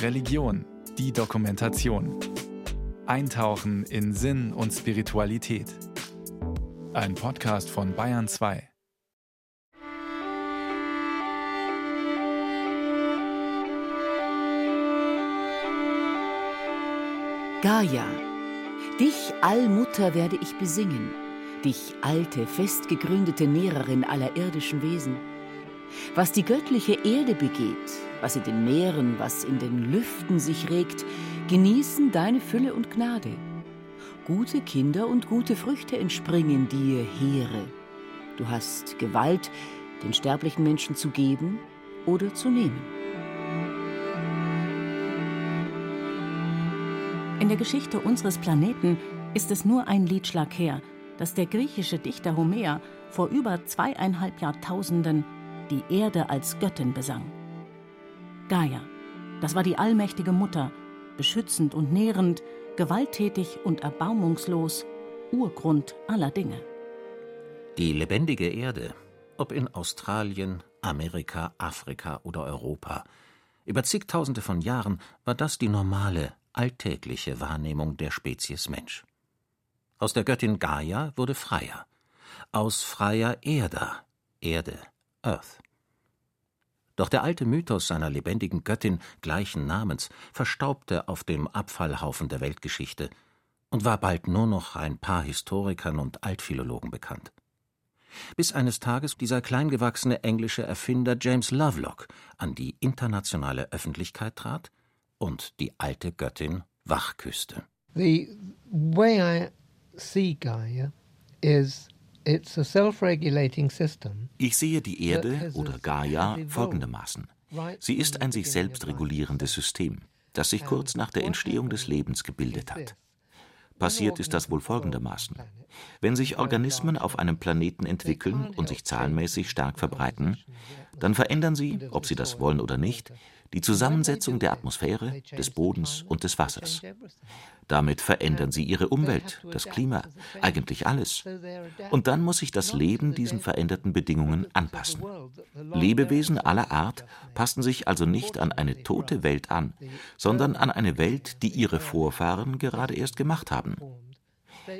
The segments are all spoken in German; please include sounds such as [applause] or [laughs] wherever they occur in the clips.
Religion, die Dokumentation. Eintauchen in Sinn und Spiritualität. Ein Podcast von Bayern 2. Gaia, dich Allmutter werde ich besingen, dich alte, festgegründete Nährerin aller irdischen Wesen. Was die göttliche Erde begeht, was in den Meeren, was in den Lüften sich regt, genießen deine Fülle und Gnade. Gute Kinder und gute Früchte entspringen dir, Heere. Du hast Gewalt, den sterblichen Menschen zu geben oder zu nehmen. In der Geschichte unseres Planeten ist es nur ein Liedschlag her, dass der griechische Dichter Homer vor über zweieinhalb Jahrtausenden die Erde als Göttin besang. Gaia, das war die allmächtige Mutter, beschützend und nährend, gewalttätig und erbarmungslos, Urgrund aller Dinge. Die lebendige Erde, ob in Australien, Amerika, Afrika oder Europa, über zigtausende von Jahren war das die normale, alltägliche Wahrnehmung der Spezies Mensch. Aus der Göttin Gaia wurde Freya, aus Freya Erda, Erde, Earth. Doch der alte Mythos seiner lebendigen Göttin gleichen Namens verstaubte auf dem Abfallhaufen der Weltgeschichte und war bald nur noch ein paar Historikern und Altphilologen bekannt. Bis eines Tages dieser kleingewachsene englische Erfinder James Lovelock an die internationale Öffentlichkeit trat und die alte Göttin wachküsste. The way I see Gaia is ich sehe die Erde oder Gaia folgendermaßen. Sie ist ein sich selbst regulierendes System, das sich kurz nach der Entstehung des Lebens gebildet hat. Passiert ist das wohl folgendermaßen. Wenn sich Organismen auf einem Planeten entwickeln und sich zahlenmäßig stark verbreiten, dann verändern sie, ob sie das wollen oder nicht, die Zusammensetzung der Atmosphäre, des Bodens und des Wassers. Damit verändern sie ihre Umwelt, das Klima, eigentlich alles. Und dann muss sich das Leben diesen veränderten Bedingungen anpassen. Lebewesen aller Art passen sich also nicht an eine tote Welt an, sondern an eine Welt, die ihre Vorfahren gerade erst gemacht haben.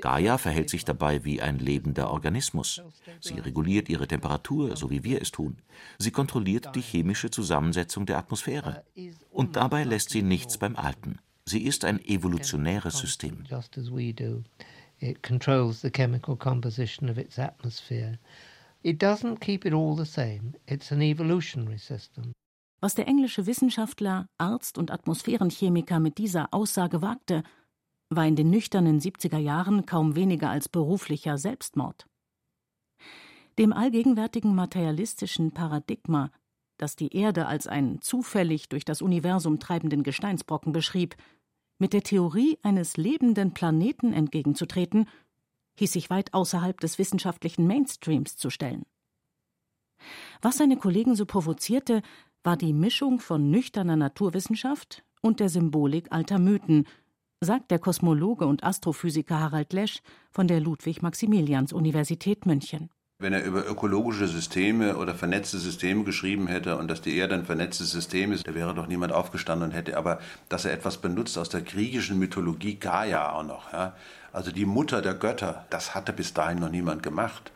Gaia verhält sich dabei wie ein lebender Organismus. Sie reguliert ihre Temperatur, so wie wir es tun. Sie kontrolliert die chemische Zusammensetzung der Atmosphäre. Und dabei lässt sie nichts beim Alten. Sie ist ein evolutionäres System. It controls the chemical composition of its atmosphere. It doesn't keep it all the same. It's an evolutionary system. Was der englische Wissenschaftler, Arzt und Atmosphärenchemiker mit dieser Aussage wagte, war in den nüchternen 70er Jahren kaum weniger als beruflicher Selbstmord. Dem allgegenwärtigen materialistischen Paradigma, das die Erde als einen zufällig durch das Universum treibenden Gesteinsbrocken beschrieb, mit der Theorie eines lebenden Planeten entgegenzutreten, hieß sich weit außerhalb des wissenschaftlichen Mainstreams zu stellen. Was seine Kollegen so provozierte, war die Mischung von nüchterner Naturwissenschaft und der Symbolik alter Mythen, sagt der Kosmologe und Astrophysiker Harald Lesch von der Ludwig-Maximilians-Universität München. Wenn er über ökologische Systeme oder vernetzte Systeme geschrieben hätte und dass die Erde ein vernetztes System ist, da wäre doch niemand aufgestanden und hätte aber, dass er etwas benutzt aus der griechischen Mythologie Gaia auch noch. Ja? Also die Mutter der Götter, das hatte bis dahin noch niemand gemacht.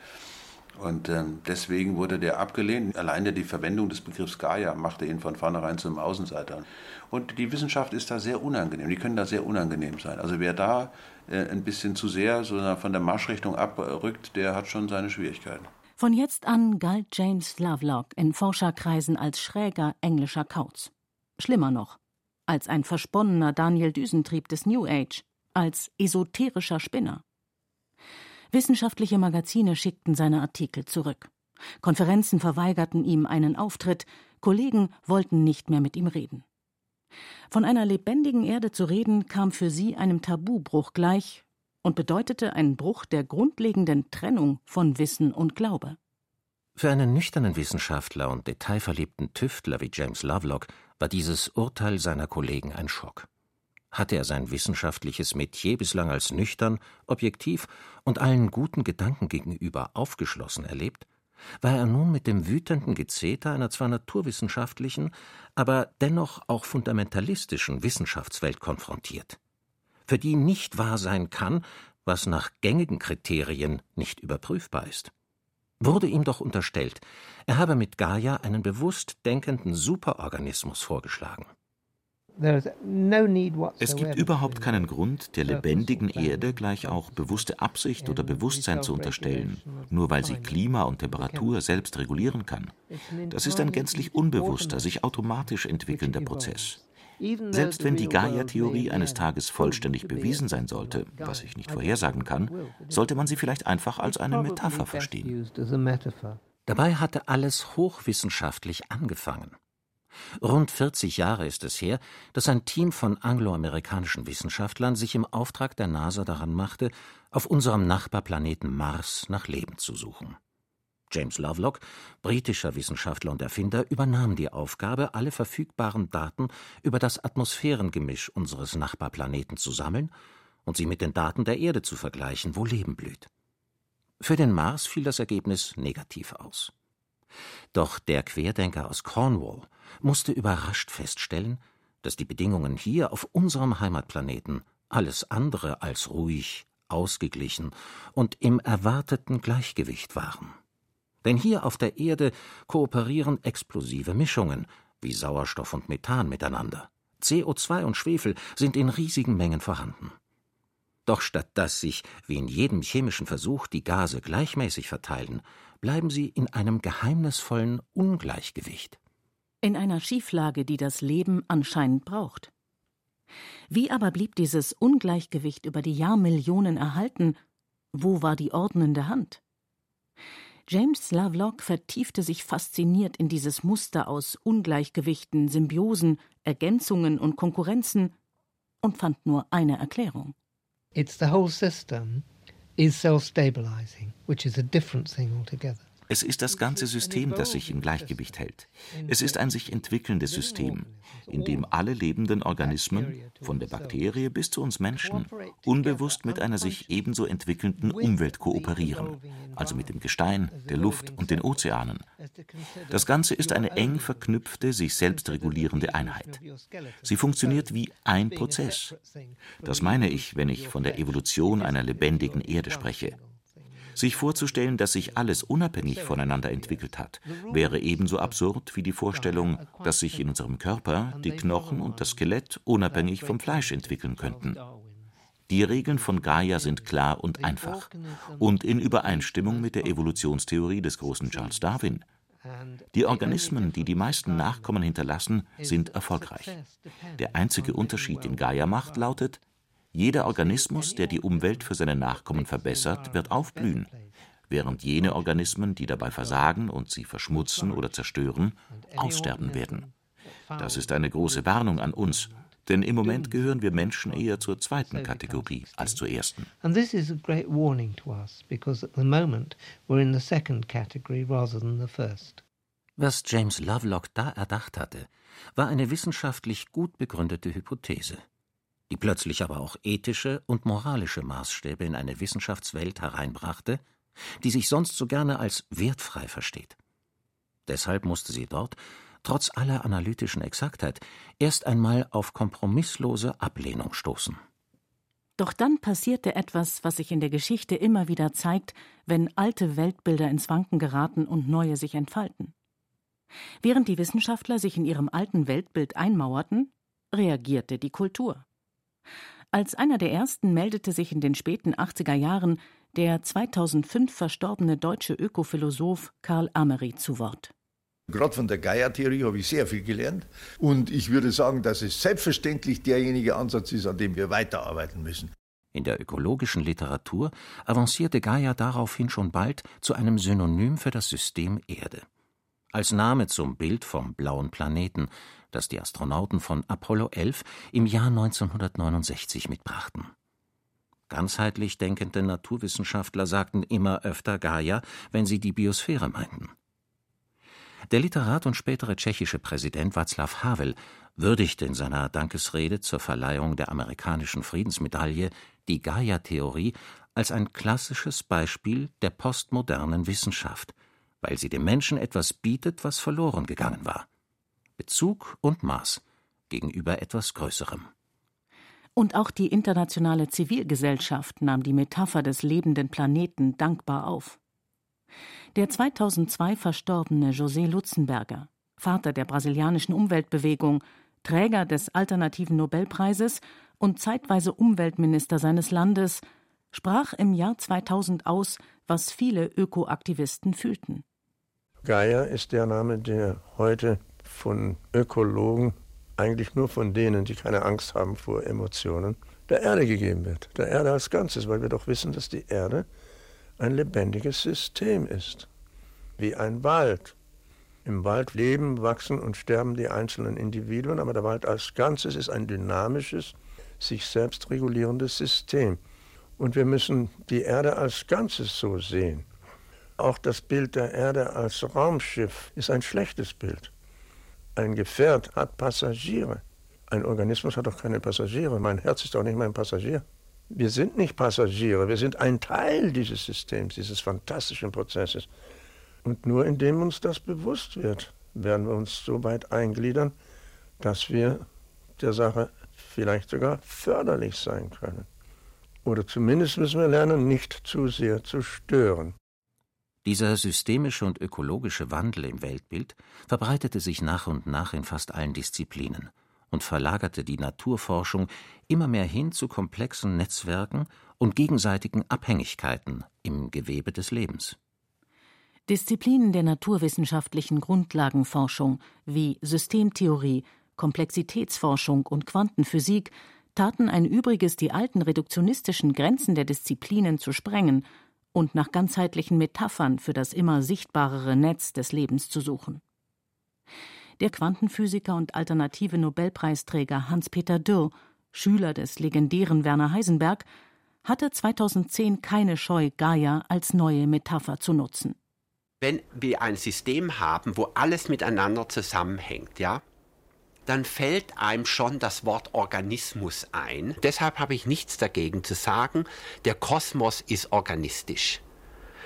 Und ähm, deswegen wurde der abgelehnt. Alleine die Verwendung des Begriffs Gaia machte ihn von vornherein zum Außenseiter. Und die Wissenschaft ist da sehr unangenehm. Die können da sehr unangenehm sein. Also wer da äh, ein bisschen zu sehr von der Marschrichtung abrückt, der hat schon seine Schwierigkeiten. Von jetzt an galt James Lovelock in Forscherkreisen als schräger englischer Kauz. Schlimmer noch, als ein versponnener Daniel Düsentrieb des New Age, als esoterischer Spinner. Wissenschaftliche Magazine schickten seine Artikel zurück. Konferenzen verweigerten ihm einen Auftritt, Kollegen wollten nicht mehr mit ihm reden. Von einer lebendigen Erde zu reden, kam für sie einem Tabubruch gleich und bedeutete einen Bruch der grundlegenden Trennung von Wissen und Glaube. Für einen nüchternen Wissenschaftler und detailverliebten Tüftler wie James Lovelock war dieses Urteil seiner Kollegen ein Schock. Hatte er sein wissenschaftliches Metier bislang als nüchtern, objektiv und allen guten Gedanken gegenüber aufgeschlossen erlebt, war er nun mit dem wütenden Gezeter einer zwar naturwissenschaftlichen, aber dennoch auch fundamentalistischen Wissenschaftswelt konfrontiert, für die nicht wahr sein kann, was nach gängigen Kriterien nicht überprüfbar ist. Wurde ihm doch unterstellt, er habe mit Gaia einen bewusst denkenden Superorganismus vorgeschlagen. Es gibt überhaupt keinen Grund, der lebendigen Erde gleich auch bewusste Absicht oder Bewusstsein zu unterstellen, nur weil sie Klima und Temperatur selbst regulieren kann. Das ist ein gänzlich unbewusster, sich automatisch entwickelnder Prozess. Selbst wenn die Gaia-Theorie eines Tages vollständig bewiesen sein sollte, was ich nicht vorhersagen kann, sollte man sie vielleicht einfach als eine Metapher verstehen. Dabei hatte alles hochwissenschaftlich angefangen. Rund 40 Jahre ist es her, dass ein Team von angloamerikanischen Wissenschaftlern sich im Auftrag der NASA daran machte, auf unserem Nachbarplaneten Mars nach Leben zu suchen. James Lovelock, britischer Wissenschaftler und Erfinder, übernahm die Aufgabe, alle verfügbaren Daten über das Atmosphärengemisch unseres Nachbarplaneten zu sammeln und sie mit den Daten der Erde zu vergleichen, wo Leben blüht. Für den Mars fiel das Ergebnis negativ aus. Doch der Querdenker aus Cornwall musste überrascht feststellen, dass die Bedingungen hier auf unserem Heimatplaneten alles andere als ruhig, ausgeglichen und im erwarteten Gleichgewicht waren. Denn hier auf der Erde kooperieren explosive Mischungen wie Sauerstoff und Methan miteinander. CO2 und Schwefel sind in riesigen Mengen vorhanden. Doch statt dass sich, wie in jedem chemischen Versuch, die Gase gleichmäßig verteilen, bleiben sie in einem geheimnisvollen Ungleichgewicht. In einer Schieflage, die das Leben anscheinend braucht. Wie aber blieb dieses Ungleichgewicht über die Jahrmillionen erhalten? Wo war die ordnende Hand? James Lovelock vertiefte sich fasziniert in dieses Muster aus Ungleichgewichten, Symbiosen, Ergänzungen und Konkurrenzen und fand nur eine Erklärung. It's the whole system is self-stabilizing, which is a different thing altogether. Es ist das ganze System, das sich im Gleichgewicht hält. Es ist ein sich entwickelndes System, in dem alle lebenden Organismen, von der Bakterie bis zu uns Menschen, unbewusst mit einer sich ebenso entwickelnden Umwelt kooperieren, also mit dem Gestein, der Luft und den Ozeanen. Das Ganze ist eine eng verknüpfte, sich selbst regulierende Einheit. Sie funktioniert wie ein Prozess. Das meine ich, wenn ich von der Evolution einer lebendigen Erde spreche. Sich vorzustellen, dass sich alles unabhängig voneinander entwickelt hat, wäre ebenso absurd wie die Vorstellung, dass sich in unserem Körper die Knochen und das Skelett unabhängig vom Fleisch entwickeln könnten. Die Regeln von Gaia sind klar und einfach und in Übereinstimmung mit der Evolutionstheorie des großen Charles Darwin. Die Organismen, die die meisten Nachkommen hinterlassen, sind erfolgreich. Der einzige Unterschied, den Gaia macht, lautet, jeder Organismus, der die Umwelt für seine Nachkommen verbessert, wird aufblühen, während jene Organismen, die dabei versagen und sie verschmutzen oder zerstören, aussterben werden. Das ist eine große Warnung an uns, denn im Moment gehören wir Menschen eher zur zweiten Kategorie als zur ersten. And this is a great warning to us because at the moment we're in the second category rather than the first. Was James Lovelock da erdacht hatte, war eine wissenschaftlich gut begründete Hypothese die plötzlich aber auch ethische und moralische Maßstäbe in eine Wissenschaftswelt hereinbrachte, die sich sonst so gerne als wertfrei versteht. Deshalb musste sie dort, trotz aller analytischen Exaktheit, erst einmal auf kompromisslose Ablehnung stoßen. Doch dann passierte etwas, was sich in der Geschichte immer wieder zeigt, wenn alte Weltbilder ins Wanken geraten und neue sich entfalten. Während die Wissenschaftler sich in ihrem alten Weltbild einmauerten, reagierte die Kultur. Als einer der ersten meldete sich in den späten 80er Jahren der 2005 verstorbene deutsche Ökophilosoph Karl Amery zu Wort. Gerade von der Gaia-Theorie habe ich sehr viel gelernt. Und ich würde sagen, dass es selbstverständlich derjenige Ansatz ist, an dem wir weiterarbeiten müssen. In der ökologischen Literatur avancierte Gaia daraufhin schon bald zu einem Synonym für das System Erde. Als Name zum Bild vom blauen Planeten, das die Astronauten von Apollo 11 im Jahr 1969 mitbrachten. Ganzheitlich denkende Naturwissenschaftler sagten immer öfter Gaia, wenn sie die Biosphäre meinten. Der Literat und spätere tschechische Präsident Václav Havel würdigte in seiner Dankesrede zur Verleihung der amerikanischen Friedensmedaille die Gaia-Theorie als ein klassisches Beispiel der postmodernen Wissenschaft weil sie dem Menschen etwas bietet, was verloren gegangen war. Bezug und Maß gegenüber etwas Größerem. Und auch die internationale Zivilgesellschaft nahm die Metapher des lebenden Planeten dankbar auf. Der 2002 verstorbene José Lutzenberger, Vater der brasilianischen Umweltbewegung, Träger des alternativen Nobelpreises und zeitweise Umweltminister seines Landes, sprach im Jahr 2000 aus, was viele Ökoaktivisten fühlten. Gaia ist der Name, der heute von Ökologen, eigentlich nur von denen, die keine Angst haben vor Emotionen, der Erde gegeben wird. Der Erde als Ganzes, weil wir doch wissen, dass die Erde ein lebendiges System ist. Wie ein Wald. Im Wald leben, wachsen und sterben die einzelnen Individuen, aber der Wald als Ganzes ist ein dynamisches, sich selbst regulierendes System. Und wir müssen die Erde als Ganzes so sehen. Auch das Bild der Erde als Raumschiff ist ein schlechtes Bild. Ein Gefährt hat Passagiere. Ein Organismus hat doch keine Passagiere. Mein Herz ist auch nicht mein Passagier. Wir sind nicht Passagiere, wir sind ein Teil dieses Systems, dieses fantastischen Prozesses. Und nur indem uns das bewusst wird, werden wir uns so weit eingliedern, dass wir der Sache vielleicht sogar förderlich sein können. Oder zumindest müssen wir lernen, nicht zu sehr zu stören. Dieser systemische und ökologische Wandel im Weltbild verbreitete sich nach und nach in fast allen Disziplinen und verlagerte die Naturforschung immer mehr hin zu komplexen Netzwerken und gegenseitigen Abhängigkeiten im Gewebe des Lebens. Disziplinen der naturwissenschaftlichen Grundlagenforschung wie Systemtheorie, Komplexitätsforschung und Quantenphysik taten ein Übriges, die alten reduktionistischen Grenzen der Disziplinen zu sprengen und nach ganzheitlichen Metaphern für das immer sichtbarere Netz des Lebens zu suchen. Der Quantenphysiker und alternative Nobelpreisträger Hans-Peter Dürr, Schüler des legendären Werner Heisenberg, hatte 2010 keine Scheu, Gaia als neue Metapher zu nutzen wenn wir ein System haben, wo alles miteinander zusammenhängt, ja, dann fällt einem schon das Wort Organismus ein. Deshalb habe ich nichts dagegen zu sagen, der Kosmos ist organistisch.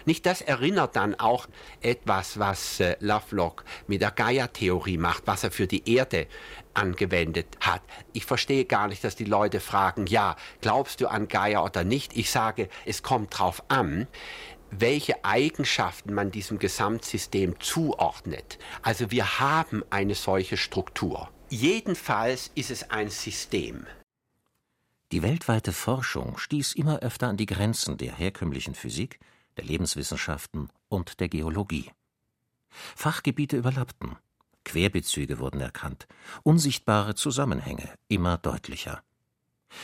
Nicht das erinnert dann auch etwas, was äh, Lovelock mit der Gaia-Theorie macht, was er für die Erde angewendet hat. Ich verstehe gar nicht, dass die Leute fragen, ja, glaubst du an Gaia oder nicht? Ich sage, es kommt drauf an welche Eigenschaften man diesem Gesamtsystem zuordnet. Also wir haben eine solche Struktur. Jedenfalls ist es ein System. Die weltweite Forschung stieß immer öfter an die Grenzen der herkömmlichen Physik, der Lebenswissenschaften und der Geologie. Fachgebiete überlappten, Querbezüge wurden erkannt, unsichtbare Zusammenhänge immer deutlicher.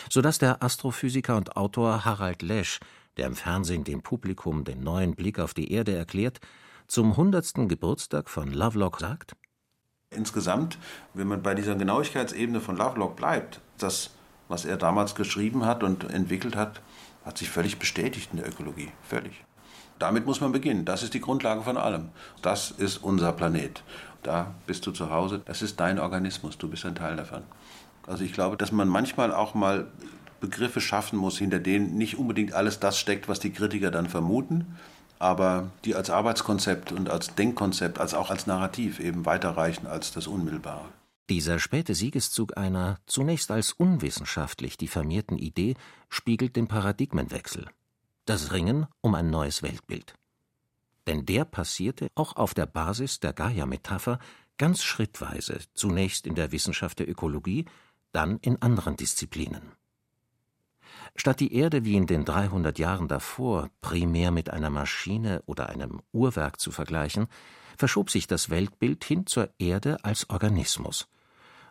Sodass der Astrophysiker und Autor Harald Lesch der im Fernsehen dem Publikum den neuen Blick auf die Erde erklärt, zum hundertsten Geburtstag von Lovelock sagt? Insgesamt, wenn man bei dieser Genauigkeitsebene von Lovelock bleibt, das, was er damals geschrieben hat und entwickelt hat, hat sich völlig bestätigt in der Ökologie. Völlig. Damit muss man beginnen. Das ist die Grundlage von allem. Das ist unser Planet. Da bist du zu Hause. Das ist dein Organismus. Du bist ein Teil davon. Also ich glaube, dass man manchmal auch mal Begriffe schaffen muss, hinter denen nicht unbedingt alles das steckt, was die Kritiker dann vermuten, aber die als Arbeitskonzept und als Denkkonzept, als auch als Narrativ eben weiterreichen als das Unmittelbare. Dieser späte Siegeszug einer zunächst als unwissenschaftlich diffamierten Idee spiegelt den Paradigmenwechsel. Das Ringen um ein neues Weltbild. Denn der passierte auch auf der Basis der Gaia-Metapher ganz schrittweise, zunächst in der Wissenschaft der Ökologie, dann in anderen Disziplinen. Statt die Erde wie in den 300 Jahren davor primär mit einer Maschine oder einem Uhrwerk zu vergleichen, verschob sich das Weltbild hin zur Erde als Organismus,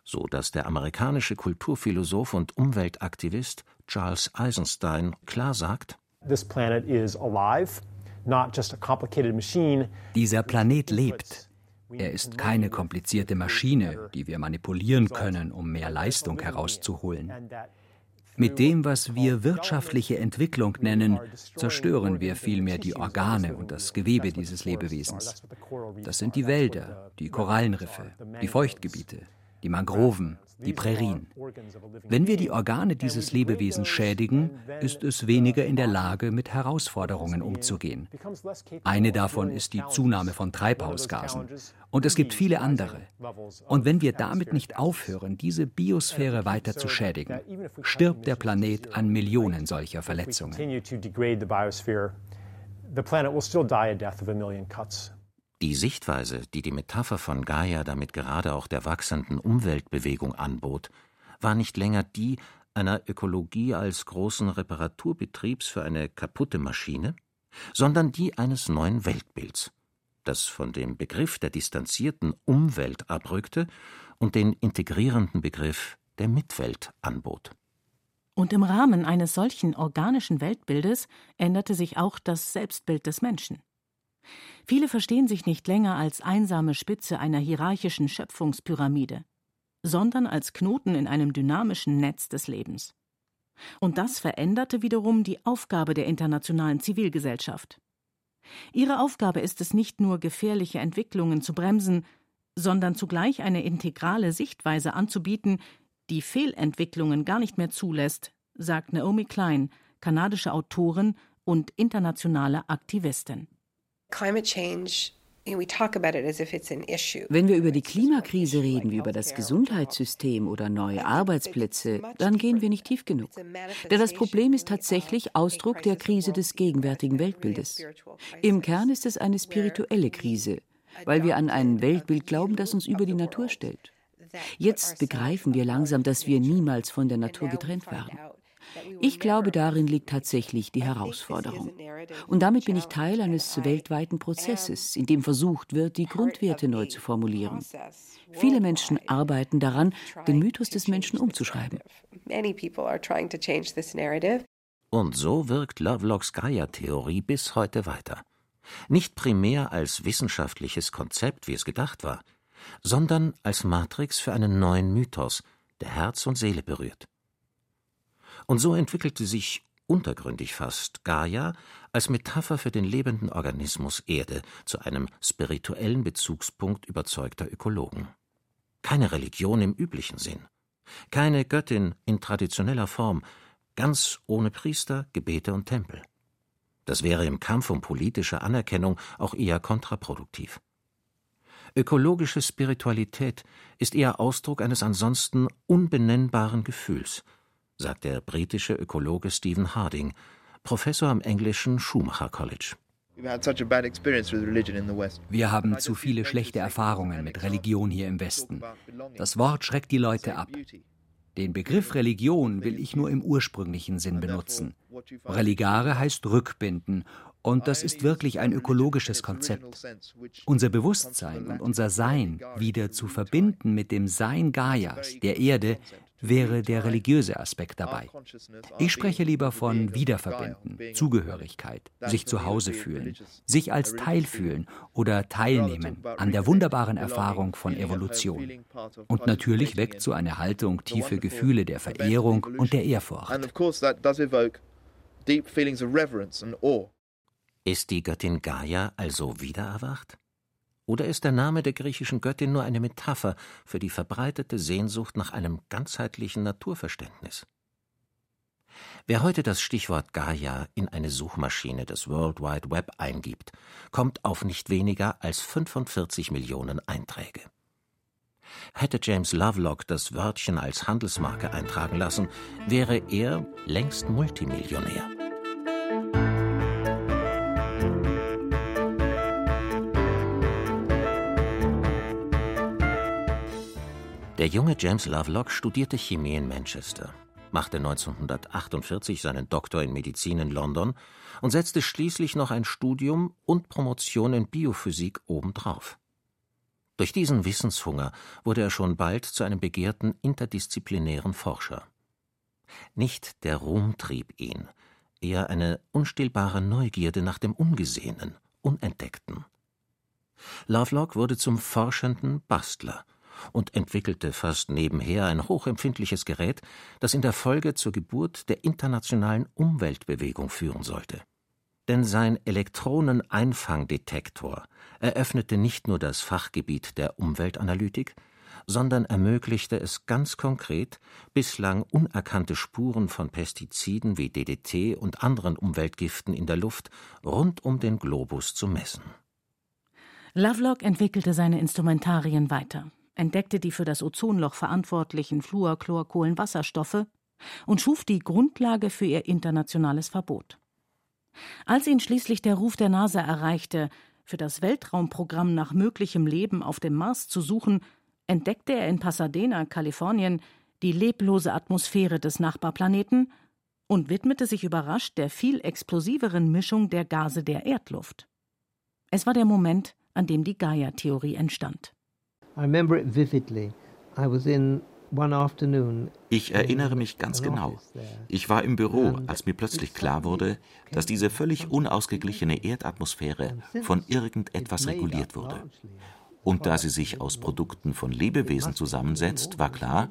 so dass der amerikanische Kulturphilosoph und Umweltaktivist Charles Eisenstein klar sagt: Dieser Planet lebt. Er ist keine komplizierte Maschine, die wir manipulieren können, um mehr Leistung herauszuholen. Mit dem, was wir wirtschaftliche Entwicklung nennen, zerstören wir vielmehr die Organe und das Gewebe dieses Lebewesens. Das sind die Wälder, die Korallenriffe, die Feuchtgebiete, die Mangroven, die Prärien. Wenn wir die Organe dieses Lebewesens schädigen, ist es weniger in der Lage, mit Herausforderungen umzugehen. Eine davon ist die Zunahme von Treibhausgasen. Und es gibt viele andere. Und wenn wir damit nicht aufhören, diese Biosphäre weiter zu schädigen, stirbt der Planet an Millionen solcher Verletzungen. Die Sichtweise, die die Metapher von Gaia damit gerade auch der wachsenden Umweltbewegung anbot, war nicht länger die einer Ökologie als großen Reparaturbetriebs für eine kaputte Maschine, sondern die eines neuen Weltbilds, das von dem Begriff der distanzierten Umwelt abrückte und den integrierenden Begriff der Mitwelt anbot. Und im Rahmen eines solchen organischen Weltbildes änderte sich auch das Selbstbild des Menschen. Viele verstehen sich nicht länger als einsame Spitze einer hierarchischen Schöpfungspyramide, sondern als Knoten in einem dynamischen Netz des Lebens. Und das veränderte wiederum die Aufgabe der internationalen Zivilgesellschaft. Ihre Aufgabe ist es nicht nur, gefährliche Entwicklungen zu bremsen, sondern zugleich eine integrale Sichtweise anzubieten, die Fehlentwicklungen gar nicht mehr zulässt, sagt Naomi Klein, kanadische Autorin und internationale Aktivistin. Wenn wir über die Klimakrise reden, wie über das Gesundheitssystem oder neue Arbeitsplätze, dann gehen wir nicht tief genug. Denn das Problem ist tatsächlich Ausdruck der Krise des gegenwärtigen Weltbildes. Im Kern ist es eine spirituelle Krise, weil wir an ein Weltbild glauben, das uns über die Natur stellt. Jetzt begreifen wir langsam, dass wir niemals von der Natur getrennt waren. Ich glaube, darin liegt tatsächlich die Herausforderung. Und damit bin ich Teil eines weltweiten Prozesses, in dem versucht wird, die Grundwerte neu zu formulieren. Viele Menschen arbeiten daran, den Mythos des Menschen umzuschreiben. Und so wirkt Lovelocks Gaia-Theorie bis heute weiter. Nicht primär als wissenschaftliches Konzept, wie es gedacht war, sondern als Matrix für einen neuen Mythos, der Herz und Seele berührt. Und so entwickelte sich untergründig fast Gaia als Metapher für den lebenden Organismus Erde zu einem spirituellen Bezugspunkt überzeugter Ökologen. Keine Religion im üblichen Sinn, keine Göttin in traditioneller Form, ganz ohne Priester, Gebete und Tempel. Das wäre im Kampf um politische Anerkennung auch eher kontraproduktiv. Ökologische Spiritualität ist eher Ausdruck eines ansonsten unbenennbaren Gefühls, sagt der britische Ökologe Stephen Harding, Professor am englischen Schumacher College. Wir haben zu viele schlechte Erfahrungen mit Religion hier im Westen. Das Wort schreckt die Leute ab. Den Begriff Religion will ich nur im ursprünglichen Sinn benutzen. Religare heißt rückbinden und das ist wirklich ein ökologisches Konzept. Unser Bewusstsein und unser Sein wieder zu verbinden mit dem Sein Gaias, der Erde, wäre der religiöse Aspekt dabei. Ich spreche lieber von Wiederverbinden, Zugehörigkeit, sich zu Hause fühlen, sich als Teil fühlen oder teilnehmen an der wunderbaren Erfahrung von Evolution. Und natürlich weckt so eine Haltung tiefe Gefühle der Verehrung und der Ehrfurcht. Ist die Göttin Gaia also wiedererwacht? Oder ist der Name der griechischen Göttin nur eine Metapher für die verbreitete Sehnsucht nach einem ganzheitlichen Naturverständnis? Wer heute das Stichwort Gaia in eine Suchmaschine des World Wide Web eingibt, kommt auf nicht weniger als 45 Millionen Einträge. Hätte James Lovelock das Wörtchen als Handelsmarke eintragen lassen, wäre er längst Multimillionär. Der junge James Lovelock studierte Chemie in Manchester, machte 1948 seinen Doktor in Medizin in London und setzte schließlich noch ein Studium und Promotion in Biophysik obendrauf. Durch diesen Wissenshunger wurde er schon bald zu einem begehrten interdisziplinären Forscher. Nicht der Ruhm trieb ihn, eher eine unstillbare Neugierde nach dem Ungesehenen, Unentdeckten. Lovelock wurde zum forschenden Bastler und entwickelte fast nebenher ein hochempfindliches Gerät, das in der Folge zur Geburt der internationalen Umweltbewegung führen sollte. Denn sein Elektroneneinfangdetektor eröffnete nicht nur das Fachgebiet der Umweltanalytik, sondern ermöglichte es ganz konkret, bislang unerkannte Spuren von Pestiziden wie DDT und anderen Umweltgiften in der Luft rund um den Globus zu messen. Lovelock entwickelte seine Instrumentarien weiter, entdeckte die für das Ozonloch verantwortlichen Fluorchlorkohlenwasserstoffe und schuf die Grundlage für ihr internationales Verbot. Als ihn schließlich der Ruf der NASA erreichte, für das Weltraumprogramm nach möglichem Leben auf dem Mars zu suchen, entdeckte er in Pasadena, Kalifornien, die leblose Atmosphäre des Nachbarplaneten und widmete sich überrascht der viel explosiveren Mischung der Gase der Erdluft. Es war der Moment, an dem die Gaia-Theorie entstand. Ich erinnere mich ganz genau. Ich war im Büro, als mir plötzlich klar wurde, dass diese völlig unausgeglichene Erdatmosphäre von irgendetwas reguliert wurde. Und da sie sich aus Produkten von Lebewesen zusammensetzt, war klar,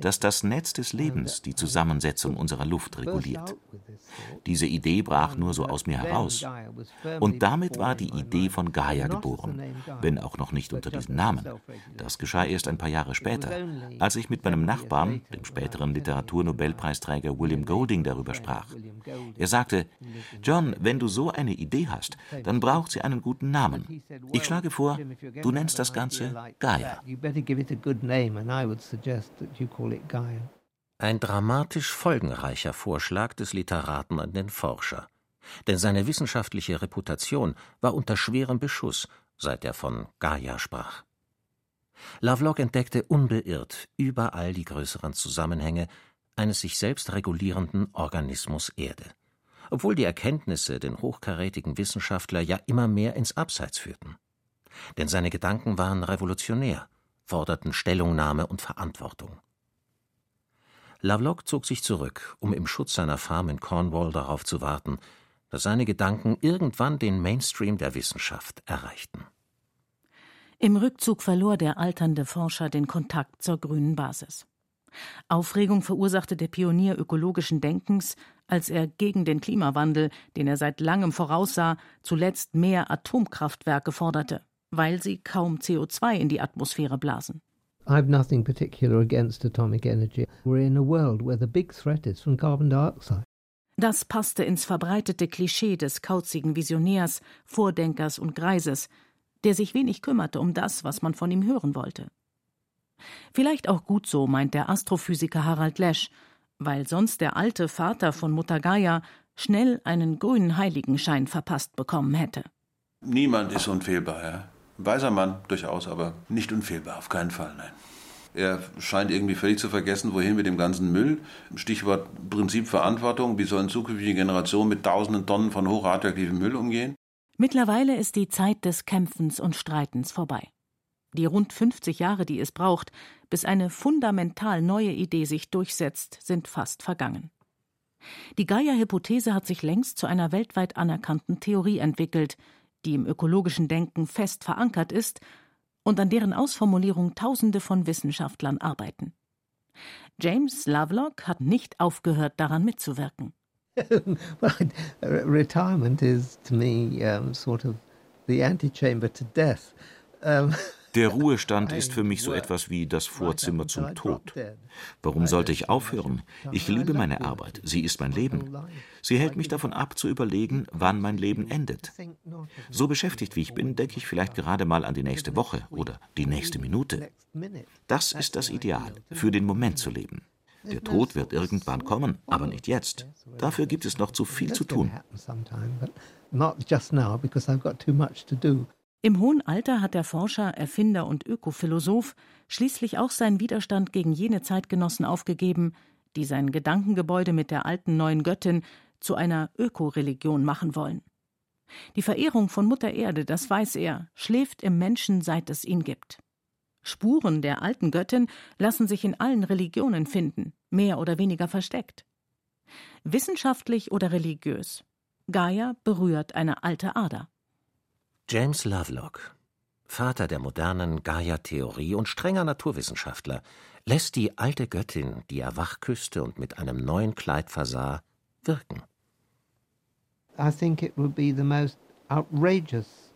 dass das Netz des Lebens die Zusammensetzung unserer Luft reguliert. Diese Idee brach nur so aus mir heraus. Und damit war die Idee von Gaia geboren, wenn auch noch nicht unter diesem Namen. Das geschah erst ein paar Jahre später, als ich mit meinem Nachbarn, dem späteren Literaturnobelpreisträger William Golding, darüber sprach. Er sagte, John, wenn du so eine Idee hast, dann braucht sie einen guten Namen. Ich schlage vor, du nennst nennst das Ganze Gaia. Ein dramatisch folgenreicher Vorschlag des Literaten an den Forscher. Denn seine wissenschaftliche Reputation war unter schwerem Beschuss, seit er von Gaia sprach. Lovelock entdeckte unbeirrt überall die größeren Zusammenhänge eines sich selbst regulierenden Organismus Erde, obwohl die Erkenntnisse den hochkarätigen Wissenschaftler ja immer mehr ins Abseits führten denn seine Gedanken waren revolutionär, forderten Stellungnahme und Verantwortung. Lovelock zog sich zurück, um im Schutz seiner Farm in Cornwall darauf zu warten, dass seine Gedanken irgendwann den Mainstream der Wissenschaft erreichten. Im Rückzug verlor der alternde Forscher den Kontakt zur grünen Basis. Aufregung verursachte der Pionier ökologischen Denkens, als er gegen den Klimawandel, den er seit langem voraussah, zuletzt mehr Atomkraftwerke forderte weil sie kaum CO2 in die Atmosphäre blasen. I've nothing particular against atomic energy. We're in a world where the big threat is from carbon dioxide. Das passte ins verbreitete Klischee des kauzigen Visionärs, Vordenkers und Greises, der sich wenig kümmerte um das, was man von ihm hören wollte. Vielleicht auch gut so, meint der Astrophysiker Harald Lesch, weil sonst der alte Vater von Mutter Gaia schnell einen grünen Heiligenschein verpasst bekommen hätte. Niemand ist unfehlbar, ja. Weiser Mann durchaus, aber nicht unfehlbar, auf keinen Fall, nein. Er scheint irgendwie völlig zu vergessen, wohin mit dem ganzen Müll. Stichwort Prinzip Verantwortung. Wie sollen zukünftige Generationen mit tausenden Tonnen von hochradioaktivem Müll umgehen? Mittlerweile ist die Zeit des Kämpfens und Streitens vorbei. Die rund 50 Jahre, die es braucht, bis eine fundamental neue Idee sich durchsetzt, sind fast vergangen. Die Gaia-Hypothese hat sich längst zu einer weltweit anerkannten Theorie entwickelt, die im ökologischen Denken fest verankert ist und an deren Ausformulierung Tausende von Wissenschaftlern arbeiten. James Lovelock hat nicht aufgehört, daran mitzuwirken. [laughs] retirement is to me um, sort of the antechamber to death. Um, [laughs] Der Ruhestand ist für mich so etwas wie das Vorzimmer zum Tod. Warum sollte ich aufhören? Ich liebe meine Arbeit, sie ist mein Leben. Sie hält mich davon ab, zu überlegen, wann mein Leben endet. So beschäftigt wie ich bin, denke ich vielleicht gerade mal an die nächste Woche oder die nächste Minute. Das ist das Ideal, für den Moment zu leben. Der Tod wird irgendwann kommen, aber nicht jetzt. Dafür gibt es noch zu viel zu tun. Im hohen Alter hat der Forscher, Erfinder und Ökophilosoph schließlich auch seinen Widerstand gegen jene Zeitgenossen aufgegeben, die sein Gedankengebäude mit der alten neuen Göttin zu einer Ökoreligion machen wollen. Die Verehrung von Mutter Erde, das weiß er, schläft im Menschen, seit es ihn gibt. Spuren der alten Göttin lassen sich in allen Religionen finden, mehr oder weniger versteckt. Wissenschaftlich oder religiös, Gaia berührt eine alte Ader. James Lovelock, Vater der modernen Gaia-Theorie und strenger Naturwissenschaftler, lässt die alte Göttin, die er wach küsste und mit einem neuen Kleid versah, wirken. I think it would be the most outrageous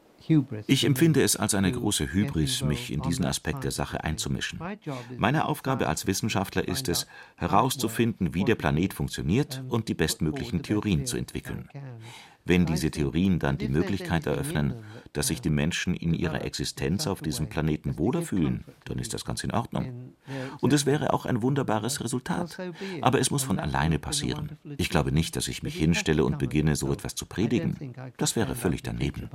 Ich empfinde es als eine große Hybris, mich in diesen Aspekt der Sache einzumischen. Meine Aufgabe als Wissenschaftler ist es, herauszufinden, wie der Planet funktioniert und die bestmöglichen Theorien zu entwickeln. Wenn diese Theorien dann die Möglichkeit eröffnen, dass sich die Menschen in ihrer Existenz auf diesem Planeten wohler fühlen, dann ist das ganz in Ordnung. Und es wäre auch ein wunderbares Resultat. Aber es muss von alleine passieren. Ich glaube nicht, dass ich mich hinstelle und beginne, so etwas zu predigen. Das wäre völlig daneben.